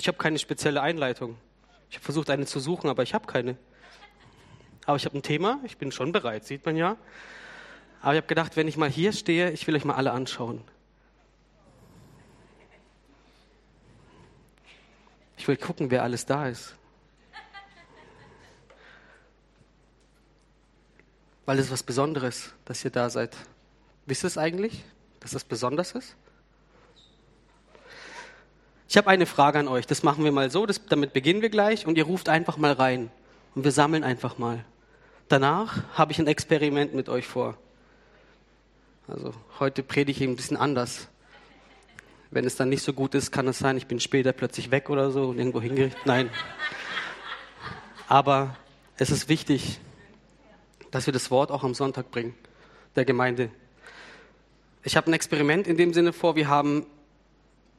Ich habe keine spezielle Einleitung. Ich habe versucht, eine zu suchen, aber ich habe keine. Aber ich habe ein Thema, ich bin schon bereit, sieht man ja. Aber ich habe gedacht, wenn ich mal hier stehe, ich will euch mal alle anschauen. Ich will gucken, wer alles da ist. Weil es ist was Besonderes, dass ihr da seid. Wisst ihr es eigentlich, dass das besonders ist? Ich habe eine Frage an euch. Das machen wir mal so, das, damit beginnen wir gleich und ihr ruft einfach mal rein und wir sammeln einfach mal. Danach habe ich ein Experiment mit euch vor. Also heute predige ich ein bisschen anders. Wenn es dann nicht so gut ist, kann es sein, ich bin später plötzlich weg oder so und irgendwo hingerichtet. Nein. Aber es ist wichtig, dass wir das Wort auch am Sonntag bringen, der Gemeinde. Ich habe ein Experiment in dem Sinne vor. Wir haben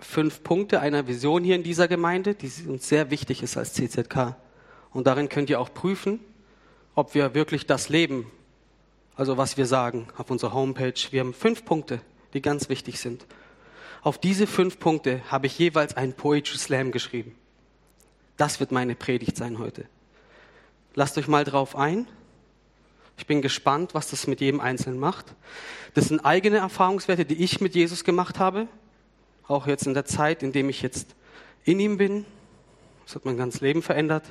fünf Punkte einer Vision hier in dieser Gemeinde, die uns sehr wichtig ist als CZK. Und darin könnt ihr auch prüfen, ob wir wirklich das leben, also was wir sagen auf unserer Homepage. Wir haben fünf Punkte, die ganz wichtig sind. Auf diese fünf Punkte habe ich jeweils einen Poetry Slam geschrieben. Das wird meine Predigt sein heute. Lasst euch mal drauf ein. Ich bin gespannt, was das mit jedem Einzelnen macht. Das sind eigene Erfahrungswerte, die ich mit Jesus gemacht habe. Auch jetzt in der Zeit, in dem ich jetzt in ihm bin. Das hat mein ganzes Leben verändert.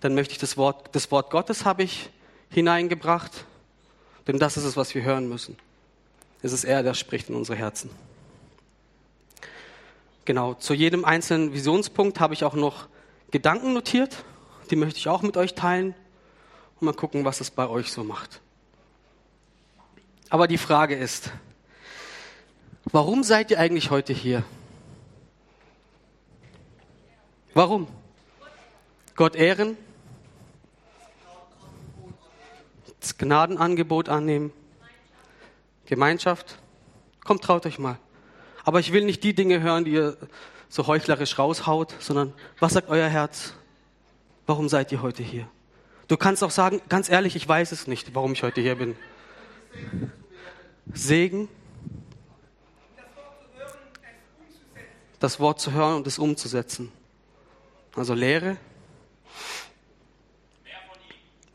Dann möchte ich das Wort, das Wort Gottes habe ich hineingebracht. Denn das ist es, was wir hören müssen. Es ist er, der spricht in unsere Herzen. Genau, zu jedem einzelnen Visionspunkt habe ich auch noch Gedanken notiert. Die möchte ich auch mit euch teilen und mal gucken, was es bei euch so macht. Aber die Frage ist, warum seid ihr eigentlich heute hier? Warum? Gott ehren? Das Gnadenangebot annehmen? Gemeinschaft? Kommt, traut euch mal. Aber ich will nicht die Dinge hören, die ihr so heuchlerisch raushaut, sondern was sagt euer Herz? Warum seid ihr heute hier? Du kannst auch sagen, ganz ehrlich, ich weiß es nicht, warum ich heute hier bin. Segen, das Wort zu hören und es umzusetzen. Also Lehre,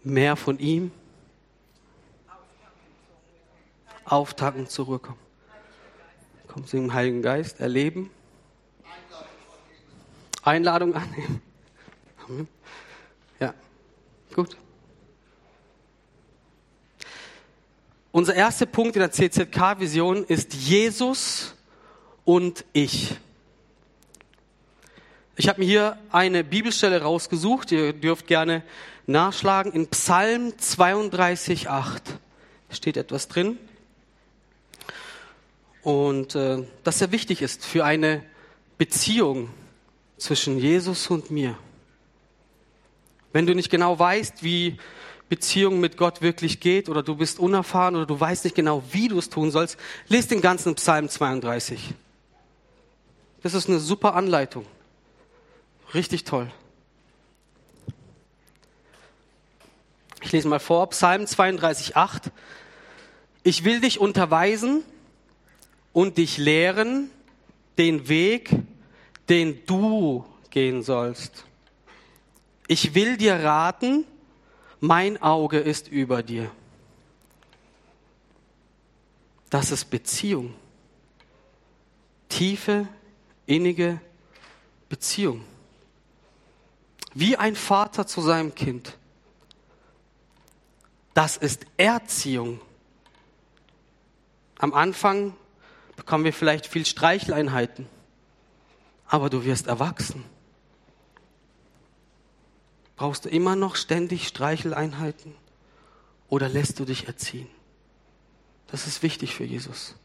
mehr von ihm, auftanken, zurückkommen. Kommen Sie im Heiligen Geist, erleben, Einladung annehmen. Ja, gut. Unser erster Punkt in der CZK-Vision ist Jesus und ich. Ich habe mir hier eine Bibelstelle rausgesucht. Ihr dürft gerne nachschlagen. In Psalm 32,8 steht etwas drin. Und äh, das sehr wichtig ist für eine Beziehung zwischen Jesus und mir. Wenn du nicht genau weißt, wie Beziehung mit Gott wirklich geht oder du bist unerfahren oder du weißt nicht genau, wie du es tun sollst, lest den ganzen Psalm 32. Das ist eine super Anleitung. Richtig toll. Ich lese mal vor, Psalm 32, 8. Ich will dich unterweisen und dich lehren den Weg, den du gehen sollst. Ich will dir raten, mein Auge ist über dir. Das ist Beziehung. Tiefe, innige Beziehung. Wie ein Vater zu seinem Kind. Das ist Erziehung. Am Anfang bekommen wir vielleicht viel Streicheleinheiten, aber du wirst erwachsen. Brauchst du immer noch ständig Streicheleinheiten oder lässt du dich erziehen? Das ist wichtig für Jesus.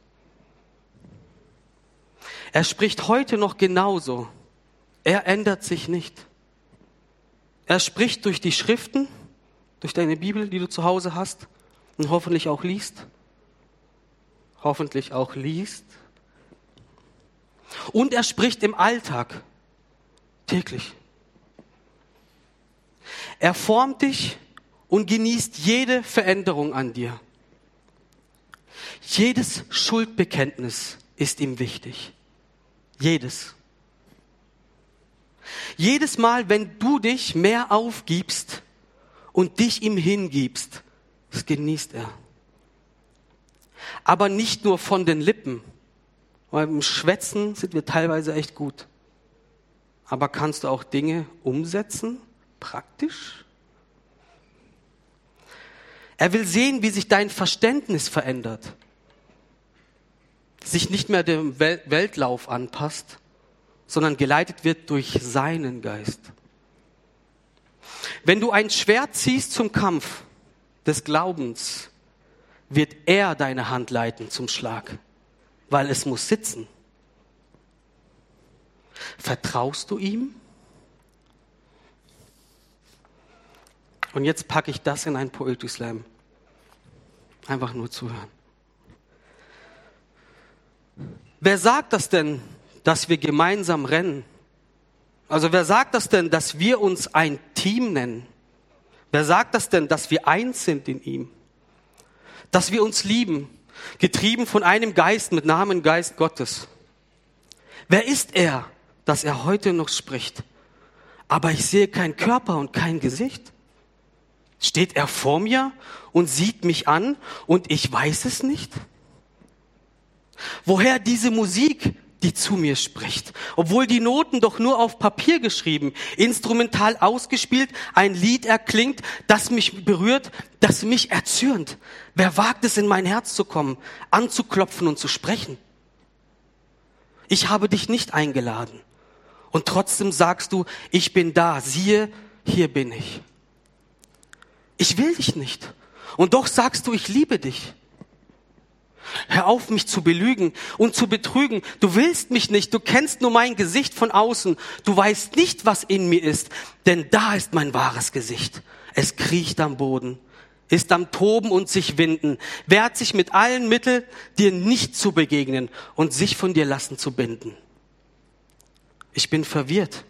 Er spricht heute noch genauso. Er ändert sich nicht. Er spricht durch die Schriften, durch deine Bibel, die du zu Hause hast und hoffentlich auch liest hoffentlich auch liest. Und er spricht im Alltag täglich. Er formt dich und genießt jede Veränderung an dir. Jedes Schuldbekenntnis ist ihm wichtig. Jedes. Jedes Mal, wenn du dich mehr aufgibst und dich ihm hingibst, das genießt er. Aber nicht nur von den Lippen, weil im Schwätzen sind wir teilweise echt gut. Aber kannst du auch Dinge umsetzen, praktisch? Er will sehen, wie sich dein Verständnis verändert, sich nicht mehr dem Weltlauf anpasst, sondern geleitet wird durch seinen Geist. Wenn du ein Schwert ziehst zum Kampf des Glaubens, wird er deine Hand leiten zum Schlag, weil es muss sitzen. Vertraust du ihm? Und jetzt packe ich das in ein Poetry Slam. Einfach nur zuhören. Wer sagt das denn, dass wir gemeinsam rennen? Also wer sagt das denn, dass wir uns ein Team nennen? Wer sagt das denn, dass wir eins sind in ihm? Dass wir uns lieben, getrieben von einem Geist mit Namen Geist Gottes. Wer ist er, dass er heute noch spricht? Aber ich sehe keinen Körper und kein Gesicht. Steht er vor mir und sieht mich an und ich weiß es nicht? Woher diese Musik, die zu mir spricht? Obwohl die Noten doch nur auf Papier geschrieben, instrumental ausgespielt, ein Lied erklingt, das mich berührt, das mich erzürnt. Wer wagt es in mein Herz zu kommen, anzuklopfen und zu sprechen? Ich habe dich nicht eingeladen. Und trotzdem sagst du, ich bin da, siehe, hier bin ich. Ich will dich nicht. Und doch sagst du, ich liebe dich. Hör auf, mich zu belügen und zu betrügen. Du willst mich nicht, du kennst nur mein Gesicht von außen. Du weißt nicht, was in mir ist, denn da ist mein wahres Gesicht. Es kriecht am Boden, ist am Toben und sich winden, wehrt sich mit allen Mitteln, dir nicht zu begegnen und sich von dir lassen zu binden. Ich bin verwirrt.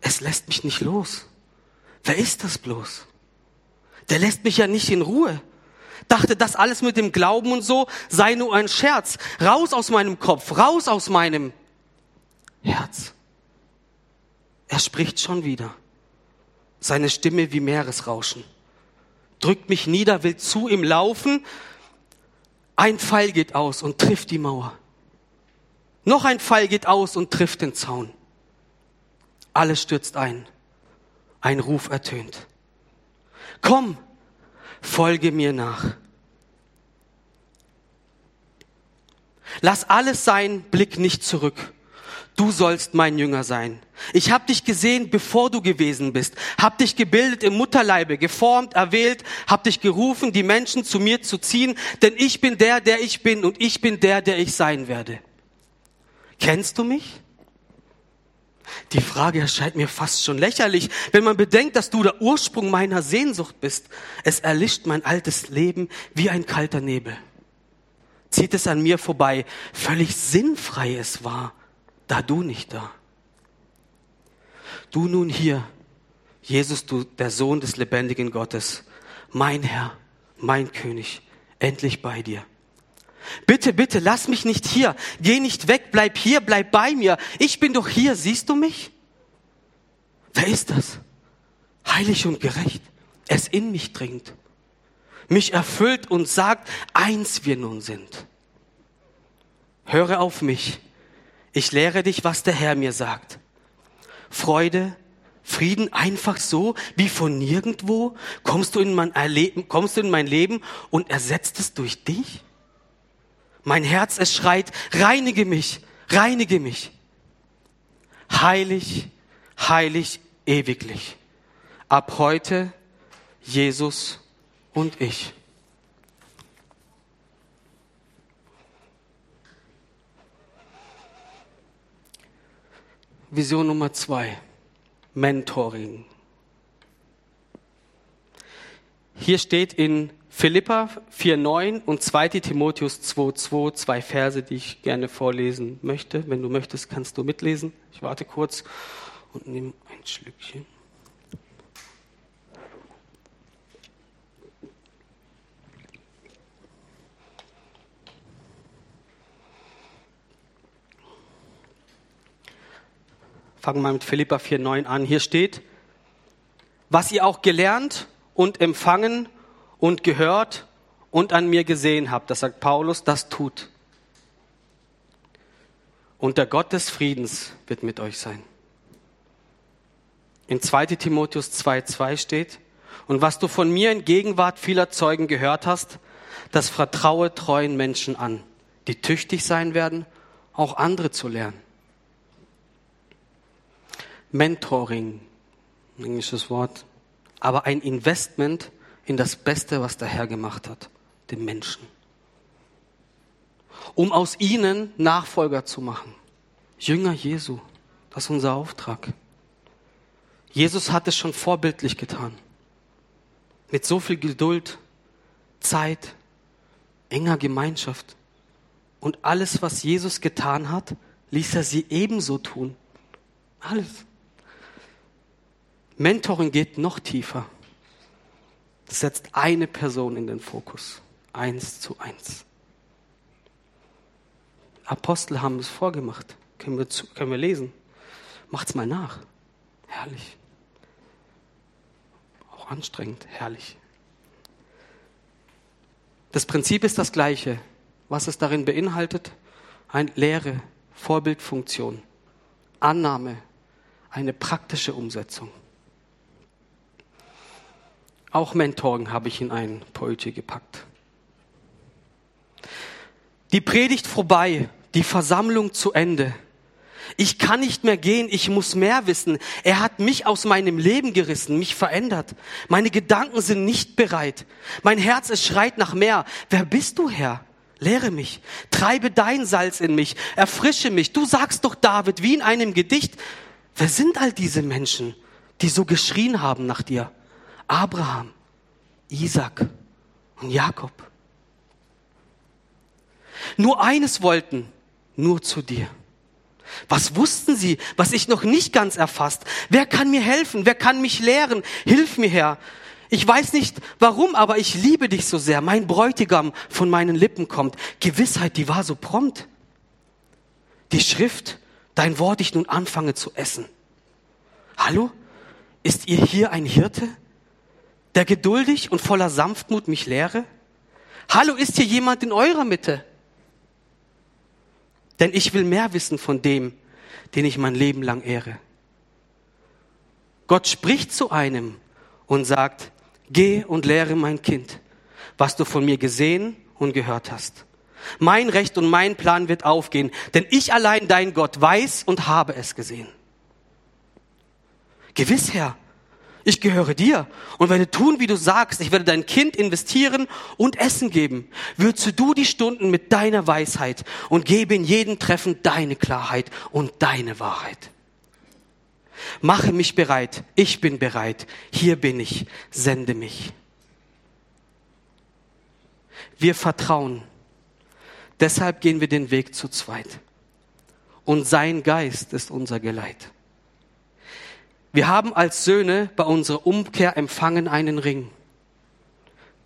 Es lässt mich nicht los. Wer ist das bloß? Der lässt mich ja nicht in Ruhe. Dachte, das alles mit dem Glauben und so sei nur ein Scherz. Raus aus meinem Kopf, raus aus meinem Herz. Er spricht schon wieder. Seine Stimme wie Meeresrauschen. Drückt mich nieder, will zu ihm laufen. Ein Pfeil geht aus und trifft die Mauer. Noch ein Pfeil geht aus und trifft den Zaun. Alles stürzt ein. Ein Ruf ertönt. Komm, folge mir nach. Lass alles sein, blick nicht zurück. Du sollst mein Jünger sein. Ich habe dich gesehen, bevor du gewesen bist, hab dich gebildet im Mutterleibe, geformt, erwählt, hab dich gerufen, die Menschen zu mir zu ziehen, denn ich bin der, der ich bin und ich bin der, der ich sein werde. Kennst du mich? Die Frage erscheint mir fast schon lächerlich, wenn man bedenkt, dass du der Ursprung meiner Sehnsucht bist. Es erlischt mein altes Leben wie ein kalter Nebel. Zieht es an mir vorbei, völlig sinnfrei es war, da du nicht da. Du nun hier, Jesus, du der Sohn des lebendigen Gottes, mein Herr, mein König, endlich bei dir. Bitte, bitte, lass mich nicht hier. Geh nicht weg, bleib hier, bleib bei mir. Ich bin doch hier, siehst du mich? Wer ist das? Heilig und gerecht. Es in mich dringt. Mich erfüllt und sagt, eins wir nun sind. Höre auf mich. Ich lehre dich, was der Herr mir sagt. Freude, Frieden einfach so, wie von nirgendwo? Kommst du in mein, Erleben, kommst du in mein Leben und ersetzt es durch dich? Mein Herz, es schreit, reinige mich, reinige mich. Heilig, heilig, ewiglich. Ab heute Jesus und ich. Vision Nummer zwei. Mentoring. Hier steht in Philippa 4,9 und 2 Timotheus 2,2, zwei Verse, die ich gerne vorlesen möchte. Wenn du möchtest, kannst du mitlesen. Ich warte kurz und nehme ein Schlückchen. fangen wir mit Philippa 4,9 an. Hier steht, was ihr auch gelernt und empfangen und gehört und an mir gesehen habt, das sagt Paulus, das tut. Und der Gott des Friedens wird mit euch sein. In 2 Timotheus 2,2 steht, und was du von mir in Gegenwart vieler Zeugen gehört hast, das vertraue treuen Menschen an, die tüchtig sein werden, auch andere zu lernen. Mentoring, englisches Wort, aber ein Investment in das Beste, was der Herr gemacht hat, den Menschen. Um aus ihnen Nachfolger zu machen. Jünger Jesu, das ist unser Auftrag. Jesus hat es schon vorbildlich getan. Mit so viel Geduld, Zeit, enger Gemeinschaft. Und alles, was Jesus getan hat, ließ er sie ebenso tun. Alles. Mentoring geht noch tiefer. Das setzt eine Person in den Fokus. Eins zu eins. Apostel haben es vorgemacht. Können wir, zu, können wir lesen. Macht's mal nach. Herrlich. Auch anstrengend. Herrlich. Das Prinzip ist das gleiche. Was es darin beinhaltet? Eine Lehre, Vorbildfunktion, Annahme, eine praktische Umsetzung. Auch Mentoring habe ich in ein Poetry gepackt. Die Predigt vorbei, die Versammlung zu Ende. Ich kann nicht mehr gehen, ich muss mehr wissen. Er hat mich aus meinem Leben gerissen, mich verändert. Meine Gedanken sind nicht bereit. Mein Herz, es schreit nach mehr. Wer bist du, Herr? Lehre mich, treibe dein Salz in mich, erfrische mich. Du sagst doch David, wie in einem Gedicht, wer sind all diese Menschen, die so geschrien haben nach dir? Abraham, Isaac und Jakob. Nur eines wollten, nur zu dir. Was wussten sie, was ich noch nicht ganz erfasst? Wer kann mir helfen? Wer kann mich lehren? Hilf mir, Herr. Ich weiß nicht warum, aber ich liebe dich so sehr. Mein Bräutigam von meinen Lippen kommt. Gewissheit, die war so prompt. Die Schrift, dein Wort ich nun anfange zu essen. Hallo? Ist ihr hier ein Hirte? Der geduldig und voller Sanftmut mich lehre? Hallo, ist hier jemand in eurer Mitte? Denn ich will mehr wissen von dem, den ich mein Leben lang ehre. Gott spricht zu einem und sagt, geh und lehre mein Kind, was du von mir gesehen und gehört hast. Mein Recht und mein Plan wird aufgehen, denn ich allein, dein Gott, weiß und habe es gesehen. Gewiss, Herr, ich gehöre dir und werde tun, wie du sagst. Ich werde dein Kind investieren und Essen geben. Würze du die Stunden mit deiner Weisheit und gebe in jedem Treffen deine Klarheit und deine Wahrheit. Mache mich bereit. Ich bin bereit. Hier bin ich. Sende mich. Wir vertrauen. Deshalb gehen wir den Weg zu zweit. Und sein Geist ist unser Geleit. Wir haben als Söhne bei unserer Umkehr empfangen einen Ring.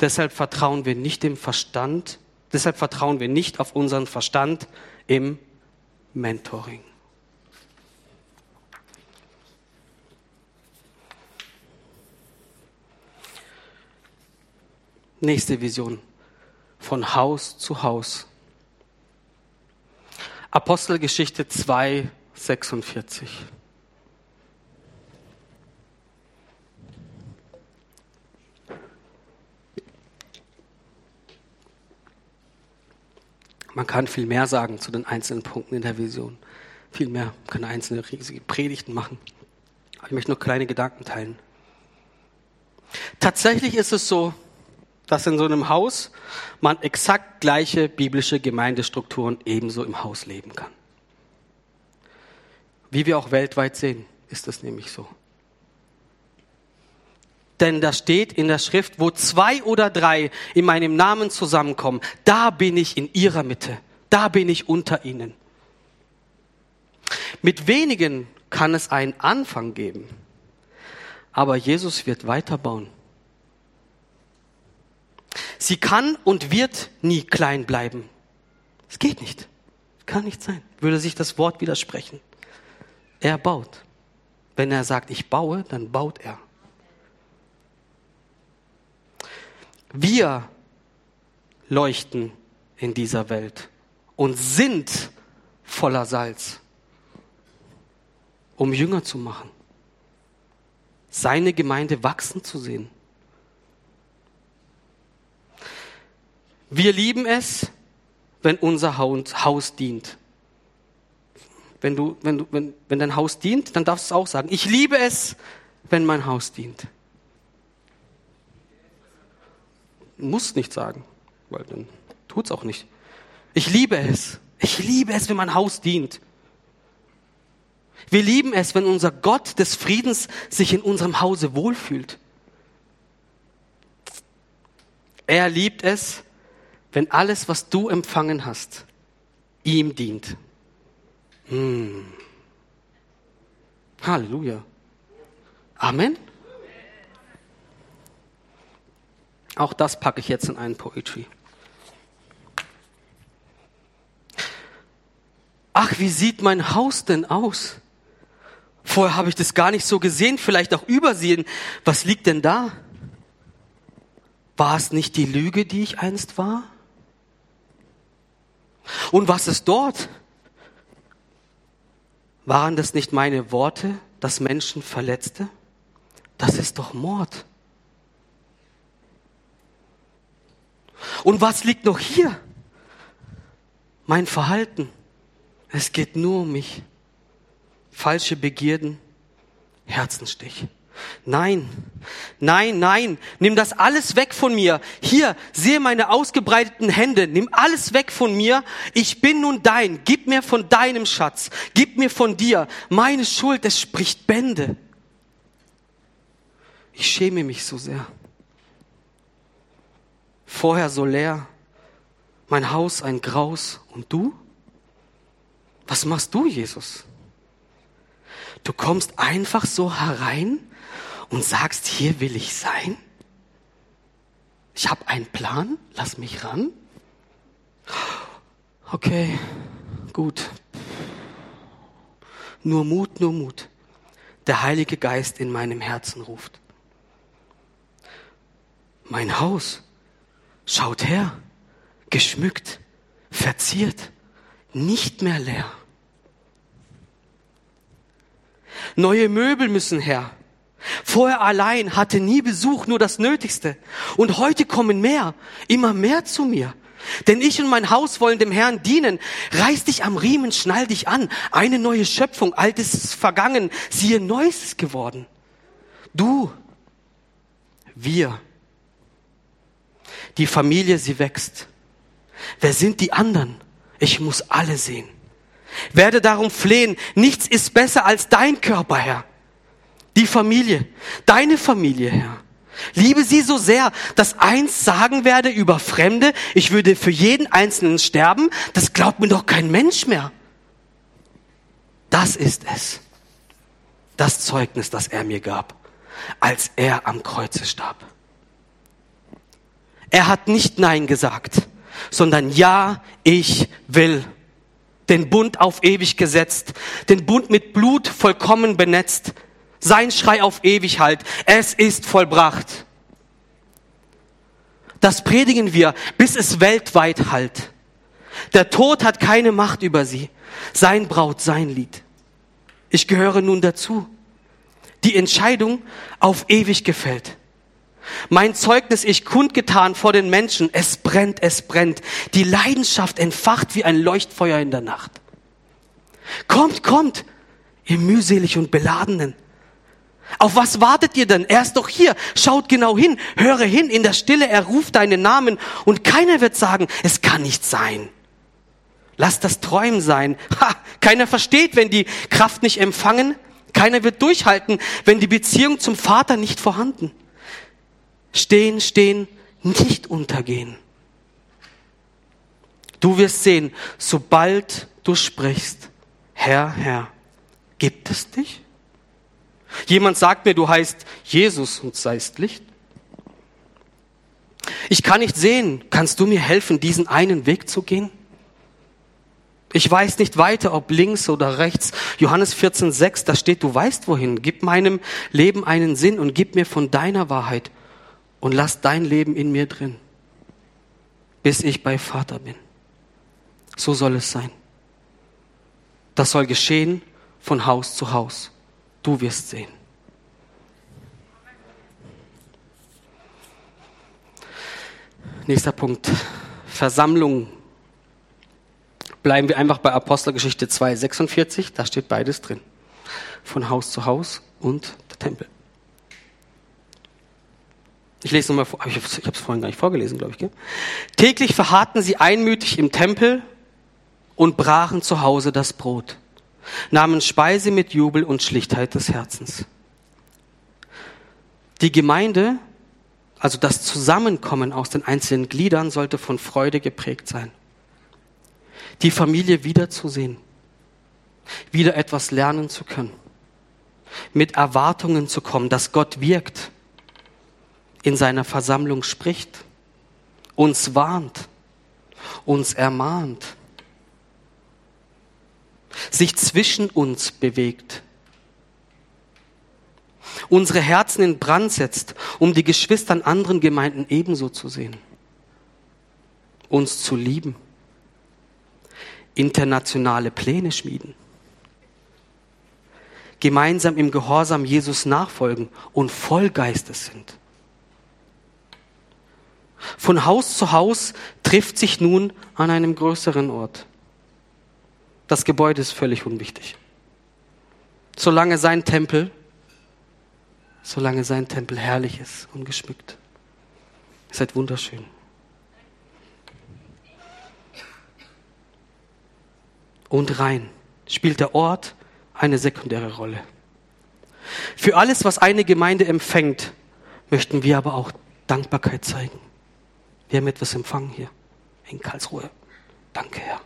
Deshalb vertrauen wir nicht dem Verstand, deshalb vertrauen wir nicht auf unseren Verstand im Mentoring. Nächste Vision. Von Haus zu Haus. Apostelgeschichte 2, 46. Man kann viel mehr sagen zu den einzelnen Punkten in der Vision. Viel mehr. Kann einzelne riesige Predigten machen. Aber ich möchte nur kleine Gedanken teilen. Tatsächlich ist es so, dass in so einem Haus man exakt gleiche biblische Gemeindestrukturen ebenso im Haus leben kann. Wie wir auch weltweit sehen, ist das nämlich so. Denn da steht in der Schrift, wo zwei oder drei in meinem Namen zusammenkommen, da bin ich in ihrer Mitte, da bin ich unter ihnen. Mit wenigen kann es einen Anfang geben, aber Jesus wird weiterbauen. Sie kann und wird nie klein bleiben. Es geht nicht. Kann nicht sein. Würde sich das Wort widersprechen. Er baut. Wenn er sagt, ich baue, dann baut er. Wir leuchten in dieser Welt und sind voller Salz, um Jünger zu machen, seine Gemeinde wachsen zu sehen. Wir lieben es, wenn unser Haus dient. Wenn, du, wenn, du, wenn, wenn dein Haus dient, dann darfst du es auch sagen. Ich liebe es, wenn mein Haus dient. Muss nicht sagen, weil dann tut es auch nicht. Ich liebe es. Ich liebe es, wenn mein Haus dient. Wir lieben es, wenn unser Gott des Friedens sich in unserem Hause wohlfühlt. Er liebt es, wenn alles, was du empfangen hast, ihm dient. Hm. Halleluja. Amen. Auch das packe ich jetzt in einen Poetry. Ach, wie sieht mein Haus denn aus? Vorher habe ich das gar nicht so gesehen, vielleicht auch übersehen. Was liegt denn da? War es nicht die Lüge, die ich einst war? Und was ist dort? Waren das nicht meine Worte, das Menschen verletzte? Das ist doch Mord. Und was liegt noch hier? Mein Verhalten. Es geht nur um mich. Falsche Begierden, Herzenstich. Nein, nein, nein, nimm das alles weg von mir. Hier, sehe meine ausgebreiteten Hände, nimm alles weg von mir. Ich bin nun dein, gib mir von deinem Schatz, gib mir von dir. Meine Schuld, es spricht Bände. Ich schäme mich so sehr. Vorher so leer, mein Haus ein Graus und du? Was machst du, Jesus? Du kommst einfach so herein und sagst, hier will ich sein? Ich habe einen Plan, lass mich ran. Okay, gut. Nur Mut, nur Mut. Der Heilige Geist in meinem Herzen ruft. Mein Haus, schaut her, geschmückt, verziert, nicht mehr leer. Neue Möbel müssen her. Vorher allein hatte nie Besuch, nur das Nötigste. Und heute kommen mehr, immer mehr zu mir. Denn ich und mein Haus wollen dem Herrn dienen. Reiß dich am Riemen, schnall dich an. Eine neue Schöpfung, altes ist vergangen, siehe, neues ist geworden. Du, wir, die Familie, sie wächst. Wer sind die anderen? Ich muss alle sehen. Werde darum flehen, nichts ist besser als dein Körper, Herr die Familie, deine Familie, Herr. Liebe sie so sehr, dass eins sagen werde über Fremde, ich würde für jeden Einzelnen sterben, das glaubt mir doch kein Mensch mehr. Das ist es. Das Zeugnis, das er mir gab, als er am Kreuze starb. Er hat nicht Nein gesagt, sondern Ja, ich will. Den Bund auf ewig gesetzt, den Bund mit Blut vollkommen benetzt, sein Schrei auf ewig halt. Es ist vollbracht. Das predigen wir, bis es weltweit halt. Der Tod hat keine Macht über sie. Sein Braut, sein Lied. Ich gehöre nun dazu. Die Entscheidung auf ewig gefällt. Mein Zeugnis ich kundgetan vor den Menschen. Es brennt, es brennt. Die Leidenschaft entfacht wie ein Leuchtfeuer in der Nacht. Kommt, kommt, ihr mühselig und Beladenen. Auf was wartet ihr denn? Er ist doch hier. Schaut genau hin. Höre hin. In der Stille, er ruft deinen Namen. Und keiner wird sagen, es kann nicht sein. Lass das Träumen sein. Ha, keiner versteht, wenn die Kraft nicht empfangen. Keiner wird durchhalten, wenn die Beziehung zum Vater nicht vorhanden. Stehen, stehen, nicht untergehen. Du wirst sehen, sobald du sprichst, Herr, Herr, gibt es dich? Jemand sagt mir, du heißt Jesus und seist Licht. Ich kann nicht sehen. Kannst du mir helfen, diesen einen Weg zu gehen? Ich weiß nicht weiter, ob links oder rechts. Johannes 14, 6, da steht, du weißt wohin. Gib meinem Leben einen Sinn und gib mir von deiner Wahrheit und lass dein Leben in mir drin, bis ich bei Vater bin. So soll es sein. Das soll geschehen von Haus zu Haus. Du wirst sehen. Nächster Punkt. Versammlung Bleiben wir einfach bei Apostelgeschichte 2, 46, da steht beides drin. Von Haus zu Haus und der Tempel. Ich lese nochmal vor, ich habe es vorhin gar nicht vorgelesen, glaube ich. Gell? Täglich verharrten sie einmütig im Tempel und brachen zu Hause das Brot, nahmen Speise mit Jubel und Schlichtheit des Herzens. Die Gemeinde, also das Zusammenkommen aus den einzelnen Gliedern, sollte von Freude geprägt sein die Familie wiederzusehen, wieder etwas lernen zu können, mit Erwartungen zu kommen, dass Gott wirkt, in seiner Versammlung spricht, uns warnt, uns ermahnt, sich zwischen uns bewegt, unsere Herzen in Brand setzt, um die Geschwister in anderen Gemeinden ebenso zu sehen, uns zu lieben internationale Pläne schmieden, gemeinsam im Gehorsam Jesus nachfolgen und voll Geistes sind. Von Haus zu Haus trifft sich nun an einem größeren Ort. Das Gebäude ist völlig unwichtig. Solange sein Tempel, solange sein Tempel herrlich ist und geschmückt. Ihr seid wunderschön. und rein spielt der Ort eine sekundäre Rolle. Für alles, was eine Gemeinde empfängt, möchten wir aber auch Dankbarkeit zeigen. Wir haben etwas empfangen hier in Karlsruhe. Danke, Herr.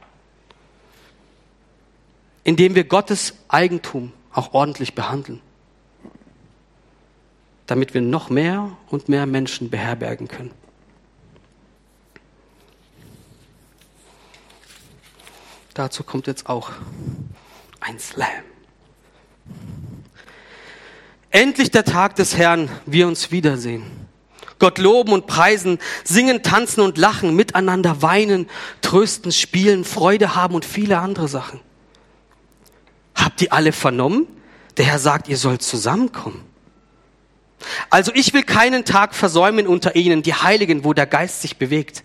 Indem wir Gottes Eigentum auch ordentlich behandeln, damit wir noch mehr und mehr Menschen beherbergen können. Dazu kommt jetzt auch ein Slam. Endlich der Tag des Herrn, wir uns wiedersehen. Gott loben und preisen, singen, tanzen und lachen, miteinander weinen, trösten, spielen, Freude haben und viele andere Sachen. Habt ihr alle vernommen? Der Herr sagt, ihr sollt zusammenkommen. Also ich will keinen Tag versäumen unter ihnen, die Heiligen, wo der Geist sich bewegt.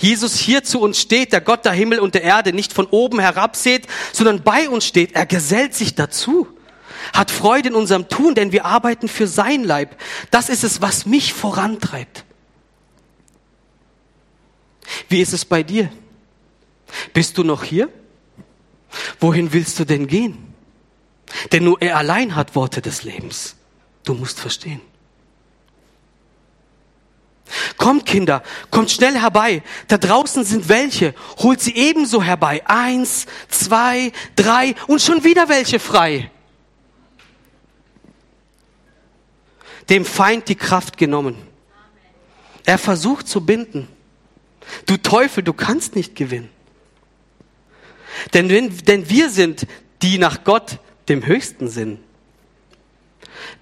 Jesus hier zu uns steht, der Gott der Himmel und der Erde nicht von oben herab seht, sondern bei uns steht. Er gesellt sich dazu, hat Freude in unserem Tun, denn wir arbeiten für sein Leib. Das ist es, was mich vorantreibt. Wie ist es bei dir? Bist du noch hier? Wohin willst du denn gehen? Denn nur er allein hat Worte des Lebens. Du musst verstehen. Kommt Kinder, kommt schnell herbei. Da draußen sind welche. Holt sie ebenso herbei. Eins, zwei, drei und schon wieder welche frei. Dem Feind die Kraft genommen. Er versucht zu binden. Du Teufel, du kannst nicht gewinnen. Denn, wenn, denn wir sind die nach Gott, dem Höchsten sind.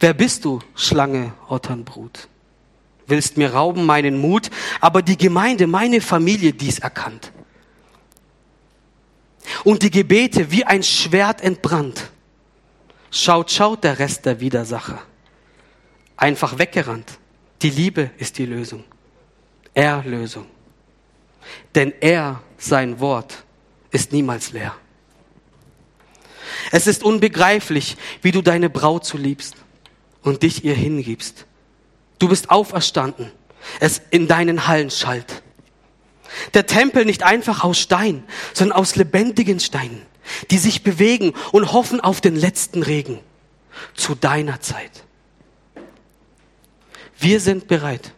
Wer bist du, Schlange, Otternbrut? willst mir rauben meinen Mut, aber die Gemeinde, meine Familie dies erkannt. Und die Gebete wie ein Schwert entbrannt. Schaut, schaut der Rest der Widersacher. Einfach weggerannt. Die Liebe ist die Lösung. Erlösung. Denn er, sein Wort, ist niemals leer. Es ist unbegreiflich, wie du deine Braut zu liebst und dich ihr hingibst. Du bist auferstanden. Es in deinen Hallen schallt. Der Tempel nicht einfach aus Stein, sondern aus lebendigen Steinen, die sich bewegen und hoffen auf den letzten Regen zu deiner Zeit. Wir sind bereit.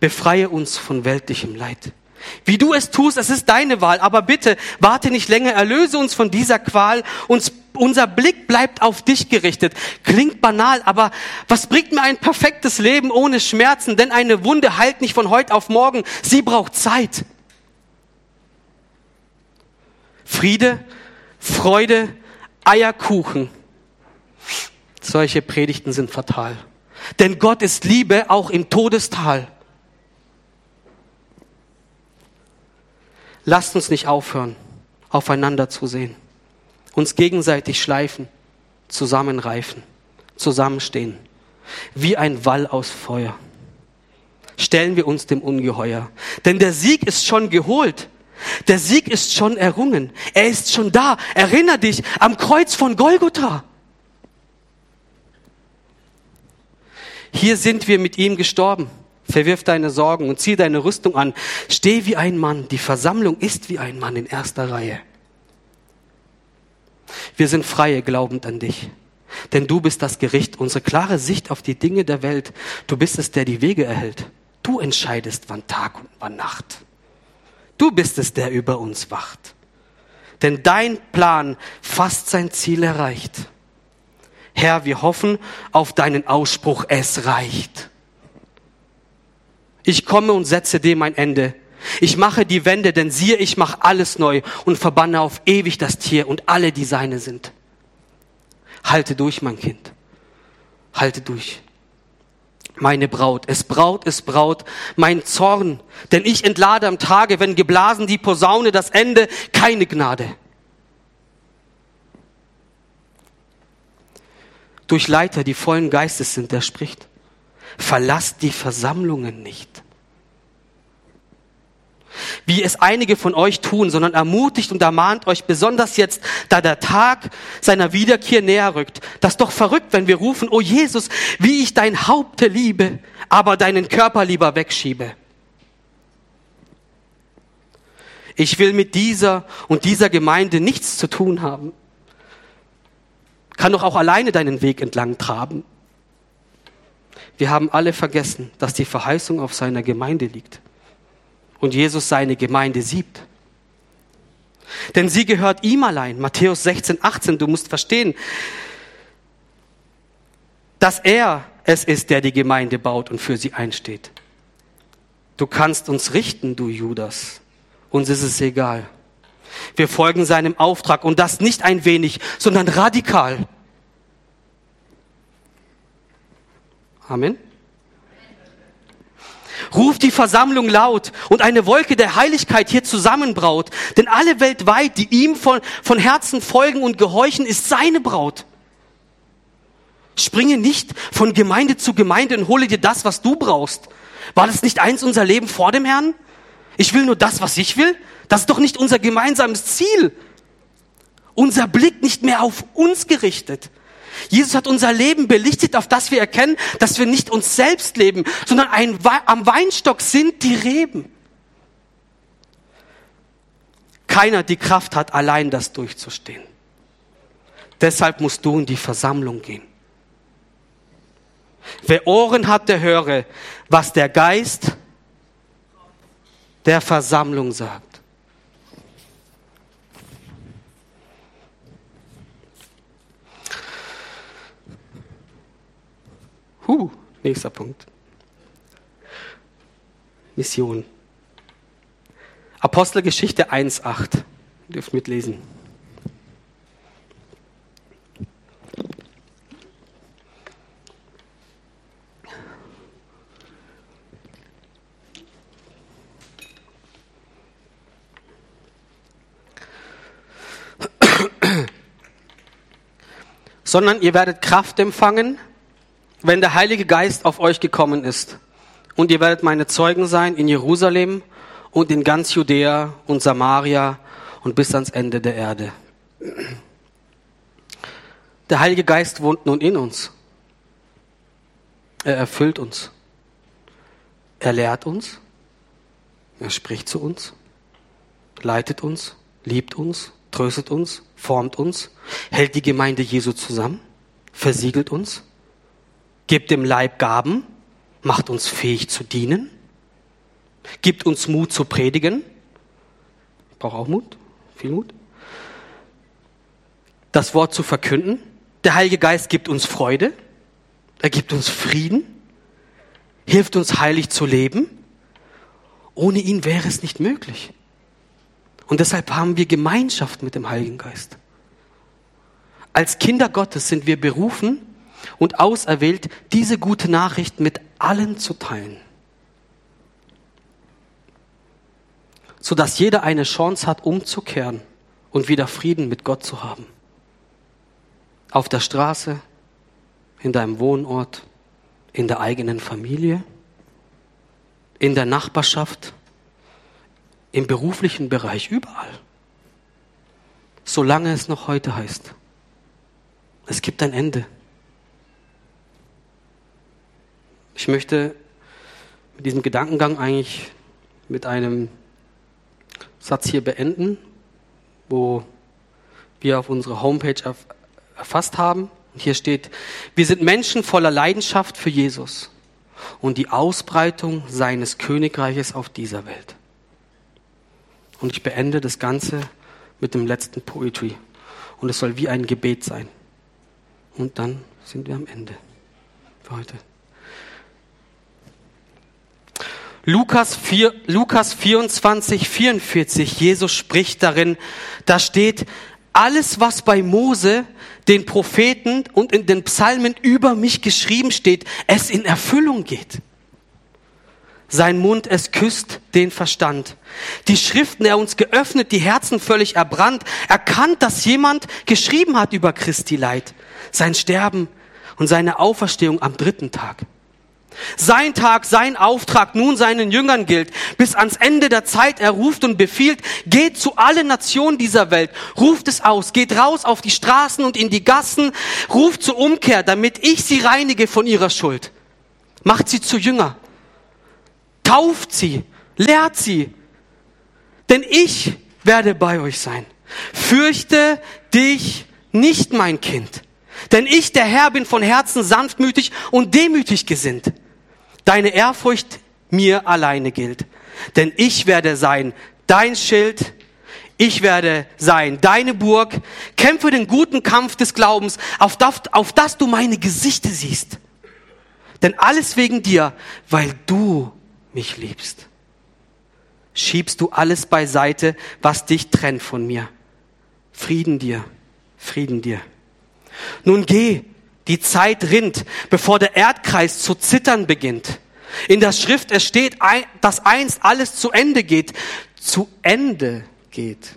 Befreie uns von weltlichem Leid. Wie du es tust, es ist deine Wahl, aber bitte warte nicht länger, erlöse uns von dieser Qual, uns, unser Blick bleibt auf dich gerichtet. Klingt banal, aber was bringt mir ein perfektes Leben ohne Schmerzen? Denn eine Wunde heilt nicht von heute auf morgen, sie braucht Zeit. Friede, Freude, Eierkuchen. Solche Predigten sind fatal. Denn Gott ist Liebe auch im Todestal. Lasst uns nicht aufhören, aufeinander zu sehen, uns gegenseitig schleifen, zusammenreifen, zusammenstehen, wie ein Wall aus Feuer. Stellen wir uns dem Ungeheuer, denn der Sieg ist schon geholt. Der Sieg ist schon errungen. Er ist schon da. Erinner dich am Kreuz von Golgotha. Hier sind wir mit ihm gestorben. Verwirf deine Sorgen und zieh deine Rüstung an. Steh wie ein Mann. Die Versammlung ist wie ein Mann in erster Reihe. Wir sind freie glaubend an dich. Denn du bist das Gericht, unsere klare Sicht auf die Dinge der Welt. Du bist es, der die Wege erhält. Du entscheidest, wann Tag und wann Nacht. Du bist es, der über uns wacht. Denn dein Plan fast sein Ziel erreicht. Herr, wir hoffen auf deinen Ausspruch, es reicht. Ich komme und setze dem ein Ende. Ich mache die Wände, denn siehe, ich mache alles neu und verbanne auf ewig das Tier und alle, die seine sind. Halte durch, mein Kind. Halte durch. Meine Braut, es braut, es braut, mein Zorn, denn ich entlade am Tage, wenn geblasen die Posaune das Ende, keine Gnade. Durch Leiter, die vollen Geistes sind, der spricht. Verlasst die Versammlungen nicht. Wie es einige von euch tun, sondern ermutigt und ermahnt euch besonders jetzt, da der Tag seiner Wiederkehr näher rückt. Das ist doch verrückt, wenn wir rufen, oh Jesus, wie ich dein Haupt liebe, aber deinen Körper lieber wegschiebe. Ich will mit dieser und dieser Gemeinde nichts zu tun haben kann doch auch alleine deinen Weg entlang traben. Wir haben alle vergessen, dass die Verheißung auf seiner Gemeinde liegt und Jesus seine Gemeinde siebt. Denn sie gehört ihm allein. Matthäus 16, 18, du musst verstehen, dass er es ist, der die Gemeinde baut und für sie einsteht. Du kannst uns richten, du Judas. Uns ist es egal. Wir folgen seinem Auftrag und das nicht ein wenig, sondern radikal. Amen. Ruft die Versammlung laut und eine Wolke der Heiligkeit hier zusammenbraut. Denn alle weltweit, die ihm von, von Herzen folgen und gehorchen, ist seine Braut. Springe nicht von Gemeinde zu Gemeinde und hole dir das, was du brauchst. War das nicht eins unser Leben vor dem Herrn? Ich will nur das, was ich will. Das ist doch nicht unser gemeinsames Ziel. Unser Blick nicht mehr auf uns gerichtet. Jesus hat unser Leben belichtet, auf das wir erkennen, dass wir nicht uns selbst leben, sondern ein, am Weinstock sind die Reben. Keiner die Kraft hat, allein das durchzustehen. Deshalb musst du in die Versammlung gehen. Wer Ohren hat, der höre, was der Geist der Versammlung sagt. Huh, nächster Punkt. Mission. Apostelgeschichte 1,8. Ihr dürft mitlesen. sondern ihr werdet Kraft empfangen, wenn der Heilige Geist auf euch gekommen ist. Und ihr werdet meine Zeugen sein in Jerusalem und in ganz Judäa und Samaria und bis ans Ende der Erde. Der Heilige Geist wohnt nun in uns. Er erfüllt uns. Er lehrt uns. Er spricht zu uns, leitet uns, liebt uns, tröstet uns, formt uns, hält die Gemeinde Jesu zusammen, versiegelt uns gibt dem Leib Gaben, macht uns fähig zu dienen, gibt uns Mut zu predigen. Ich brauche auch Mut, viel Mut. Das Wort zu verkünden. Der Heilige Geist gibt uns Freude, er gibt uns Frieden, hilft uns heilig zu leben. Ohne ihn wäre es nicht möglich. Und deshalb haben wir Gemeinschaft mit dem Heiligen Geist. Als Kinder Gottes sind wir berufen und auserwählt, diese gute Nachricht mit allen zu teilen. Sodass jeder eine Chance hat, umzukehren und wieder Frieden mit Gott zu haben. Auf der Straße, in deinem Wohnort, in der eigenen Familie, in der Nachbarschaft, im beruflichen Bereich, überall. Solange es noch heute heißt. Es gibt ein Ende. Ich möchte mit diesem Gedankengang eigentlich mit einem Satz hier beenden, wo wir auf unserer Homepage erfasst haben. Und hier steht, wir sind Menschen voller Leidenschaft für Jesus und die Ausbreitung seines Königreiches auf dieser Welt. Und ich beende das Ganze mit dem letzten Poetry. Und es soll wie ein Gebet sein. Und dann sind wir am Ende für heute. Lukas, 4, Lukas 24, 44, Jesus spricht darin, da steht, alles, was bei Mose, den Propheten und in den Psalmen über mich geschrieben steht, es in Erfüllung geht. Sein Mund, es küsst den Verstand. Die Schriften, er uns geöffnet, die Herzen völlig erbrannt, erkannt, dass jemand geschrieben hat über Christi Leid, sein Sterben und seine Auferstehung am dritten Tag. Sein Tag, sein Auftrag nun seinen Jüngern gilt, bis ans Ende der Zeit er ruft und befiehlt, geht zu allen Nationen dieser Welt, ruft es aus, geht raus auf die Straßen und in die Gassen, ruft zur Umkehr, damit ich sie reinige von ihrer Schuld. Macht sie zu Jünger, Tauft sie, lehrt sie, denn ich werde bei euch sein. Fürchte dich nicht, mein Kind, denn ich, der Herr, bin von Herzen sanftmütig und demütig gesinnt. Deine Ehrfurcht mir alleine gilt, denn ich werde sein dein Schild, ich werde sein deine Burg, kämpfe den guten Kampf des Glaubens, auf das, auf das du meine Gesichter siehst. Denn alles wegen dir, weil du mich liebst. Schiebst du alles beiseite, was dich trennt von mir. Frieden dir, Frieden dir. Nun geh, die Zeit rinnt, bevor der Erdkreis zu zittern beginnt. In der Schrift es steht, dass einst alles zu Ende geht, zu Ende geht.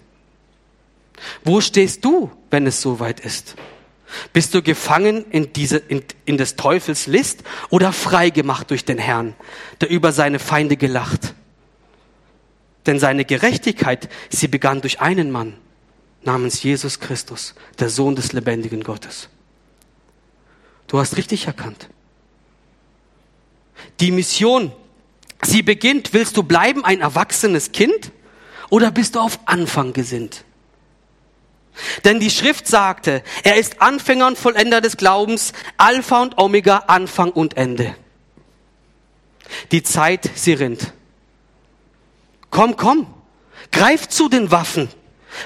Wo stehst du, wenn es soweit ist? Bist du gefangen in, diese, in, in des Teufels List oder frei gemacht durch den Herrn, der über seine Feinde gelacht? Denn seine Gerechtigkeit, sie begann durch einen Mann namens Jesus Christus, der Sohn des lebendigen Gottes. Du hast richtig erkannt. Die Mission, sie beginnt, willst du bleiben ein erwachsenes Kind oder bist du auf Anfang gesinnt? Denn die Schrift sagte, er ist Anfänger und Vollender des Glaubens, Alpha und Omega, Anfang und Ende. Die Zeit, sie rinnt. Komm, komm, greift zu den Waffen,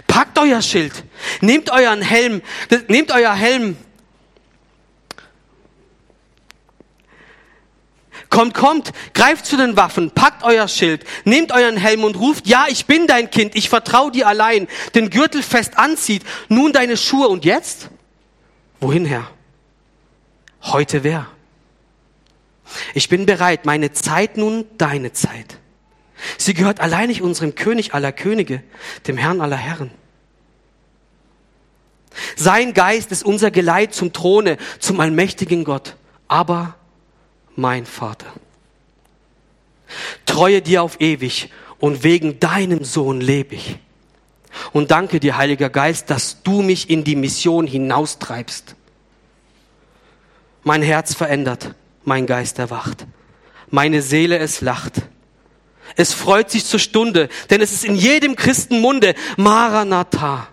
packt euer Schild, nehmt euren Helm, nehmt euer Helm Kommt, kommt, greift zu den Waffen, packt euer Schild, nehmt euren Helm und ruft, ja, ich bin dein Kind, ich vertraue dir allein, den Gürtel fest anzieht, nun deine Schuhe und jetzt? Wohin, Herr? Heute wer? Ich bin bereit, meine Zeit nun deine Zeit. Sie gehört alleinig unserem König aller Könige, dem Herrn aller Herren. Sein Geist ist unser Geleit zum Throne, zum allmächtigen Gott. Aber mein Vater. Treue dir auf ewig und wegen deinem Sohn lebe ich. Und danke dir, Heiliger Geist, dass du mich in die Mission hinaustreibst. Mein Herz verändert, mein Geist erwacht. Meine Seele es lacht. Es freut sich zur Stunde, denn es ist in jedem Christenmunde Maranatha.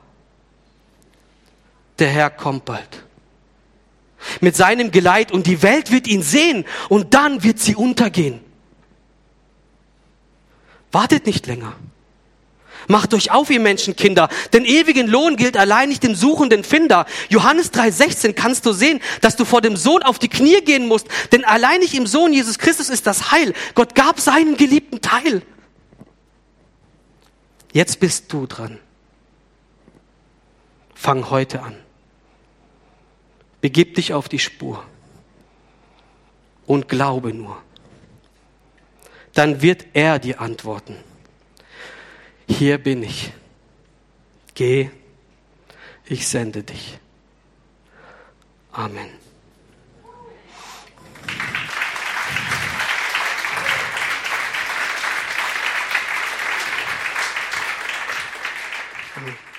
Der Herr kommt bald mit seinem Geleit und die Welt wird ihn sehen und dann wird sie untergehen. Wartet nicht länger. Macht euch auf, ihr Menschenkinder, denn ewigen Lohn gilt allein nicht dem suchenden Finder. Johannes 3,16 kannst du sehen, dass du vor dem Sohn auf die Knie gehen musst, denn allein nicht im Sohn Jesus Christus ist das Heil. Gott gab seinen geliebten Teil. Jetzt bist du dran. Fang heute an. Begib dich auf die Spur und glaube nur. Dann wird er dir antworten. Hier bin ich. Geh, ich sende dich. Amen. Amen.